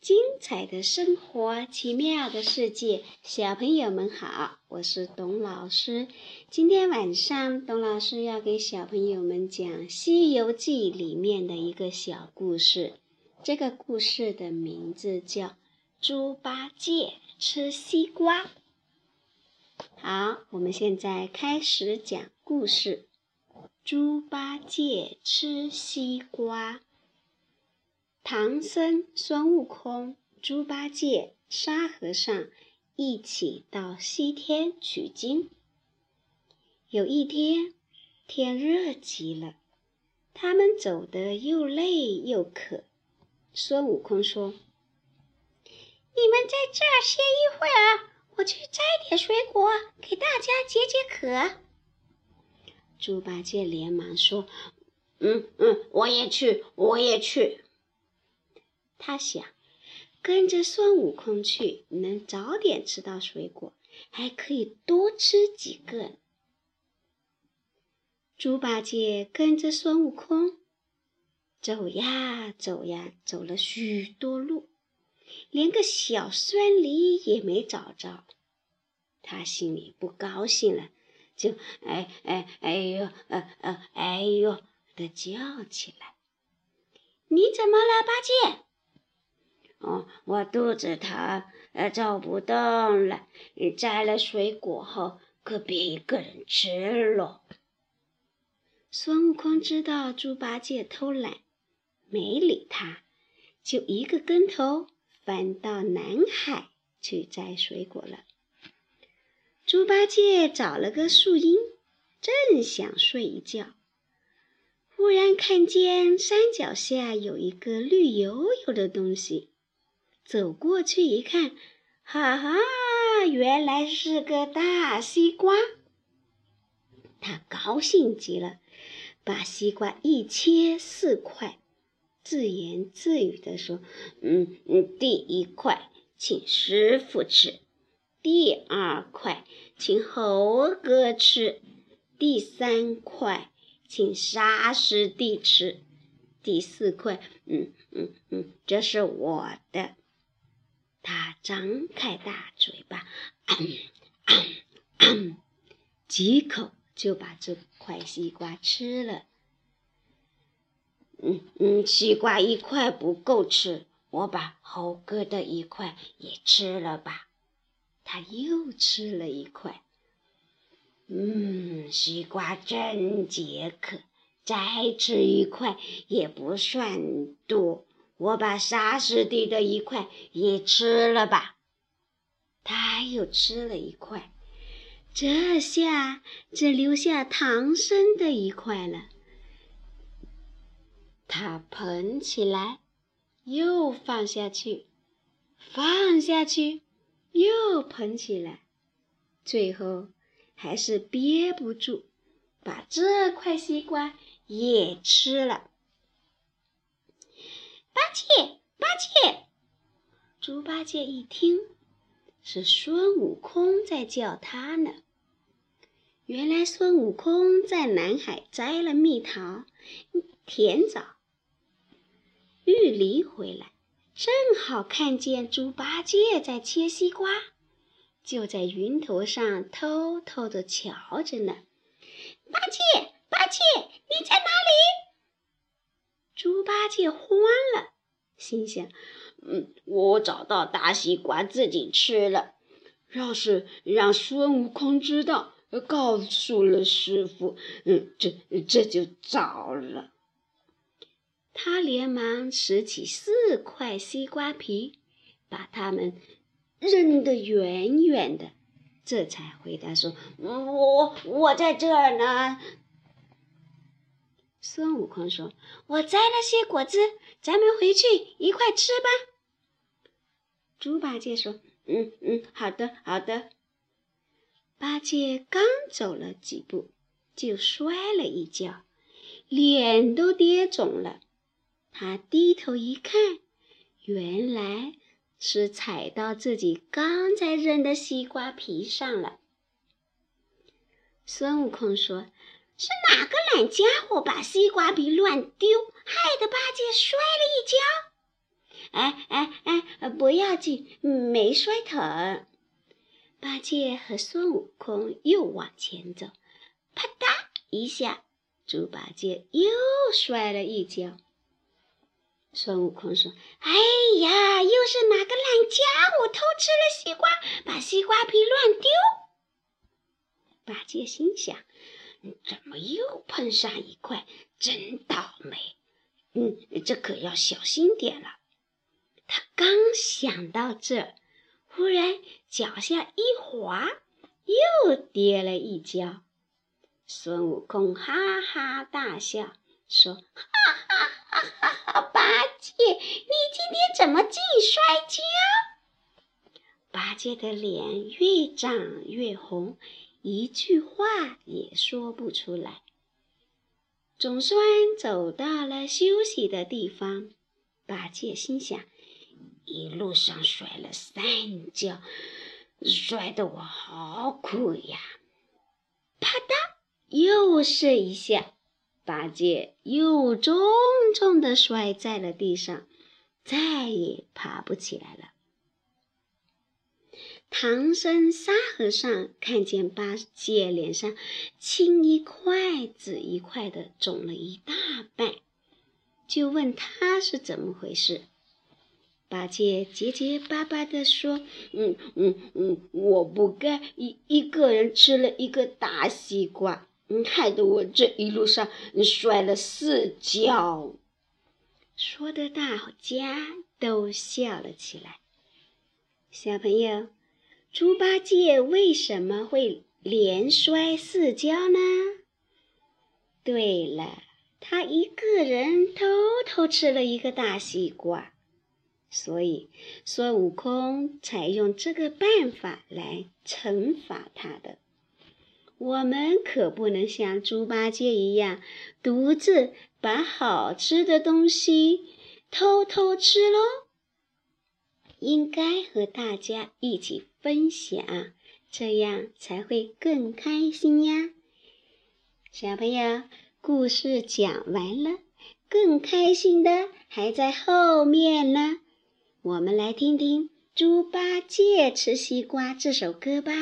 精彩的生活，奇妙的世界，小朋友们好，我是董老师。今天晚上，董老师要给小朋友们讲《西游记》里面的一个小故事。这个故事的名字叫《猪八戒吃西瓜》。好，我们现在开始讲故事。猪八戒吃西瓜。唐僧、孙悟空、猪八戒、沙和尚一起到西天取经。有一天，天热极了，他们走得又累又渴。孙悟空说：“你们在这儿歇一会儿，我去摘点水果给大家解解渴。”猪八戒连忙说：“嗯嗯，我也去，我也去。”他想，跟着孙悟空去，能早点吃到水果，还可以多吃几个。猪八戒跟着孙悟空走呀走呀，走了许多路，连个小酸梨也没找着。他心里不高兴了，就哎哎哎呦呃呃哎呦的叫起来：“你怎么了，八戒？”哦，我肚子疼，呃，走不动了。你摘了水果后，可别一个人吃了。孙悟空知道猪八戒偷懒，没理他，就一个跟头翻到南海去摘水果了。猪八戒找了个树荫，正想睡一觉，忽然看见山脚下有一个绿油油的东西。走过去一看，哈哈，原来是个大西瓜。他高兴极了，把西瓜一切四块，自言自语地说：“嗯嗯，第一块请师傅吃，第二块请猴哥吃，第三块请沙师弟吃，第四块，嗯嗯嗯，这是我的。”他张开大嘴巴，几口就把这块西瓜吃了。嗯嗯，西瓜一块不够吃，我把猴哥的一块也吃了吧。他又吃了一块。嗯，西瓜真解渴，再吃一块也不算多。我把沙师弟的一块也吃了吧，他又吃了一块，这下只留下唐僧的一块了。他捧起来，又放下去，放下去，又捧起来，最后还是憋不住，把这块西瓜也吃了。八戒，八戒！猪八戒一听，是孙悟空在叫他呢。原来孙悟空在南海摘了蜜桃、甜枣、玉梨回来，正好看见猪八戒在切西瓜，就在云头上偷偷的瞧着呢。八戒，八戒，你在哪里？猪八戒慌了，心想：“嗯，我找到大西瓜自己吃了。要是让孙悟空知道，告诉了师傅，嗯，这这就糟了。”他连忙拾起四块西瓜皮，把它们扔得远远的，这才回答说：“我我在这儿呢。”孙悟空说：“我摘了些果子，咱们回去一块吃吧。”猪八戒说：“嗯嗯，好的好的。”八戒刚走了几步，就摔了一跤，脸都跌肿了。他低头一看，原来是踩到自己刚才扔的西瓜皮上了。孙悟空说。是哪个懒家伙把西瓜皮乱丢，害得八戒摔了一跤？哎哎哎，不要紧，没摔疼。八戒和孙悟空又往前走，啪嗒一下，猪八戒又摔了一跤。孙悟空说：“哎呀，又是哪个懒家伙偷吃了西瓜，把西瓜皮乱丢？”八戒心想：“怎么又碰上一块？真倒霉！嗯，这可要小心点了。”他刚想到这，忽然脚下一滑，又跌了一跤。孙悟空哈哈大笑，说：“哈哈哈哈哈！八戒，你今天怎么净摔跤？”八戒的脸越长越红，一句话也说不出来。总算走到了休息的地方，八戒心想。一路上摔了三跤，摔得我好苦呀！啪嗒，又是一下，八戒又重重的摔在了地上，再也爬不起来了。唐僧、沙和尚看见八戒脸上青一块紫一块的，肿了一大半，就问他是怎么回事。八戒结结巴巴地说：“嗯嗯嗯，我不该一一个人吃了一个大西瓜，嗯，害得我这一路上摔了四跤。”说的大家都笑了起来。小朋友，猪八戒为什么会连摔四跤呢？对了，他一个人偷偷吃了一个大西瓜。所以，孙悟空才用这个办法来惩罚他的。我们可不能像猪八戒一样，独自把好吃的东西偷偷吃喽。应该和大家一起分享，这样才会更开心呀。小朋友，故事讲完了，更开心的还在后面呢。我们来听听《猪八戒吃西瓜》这首歌吧。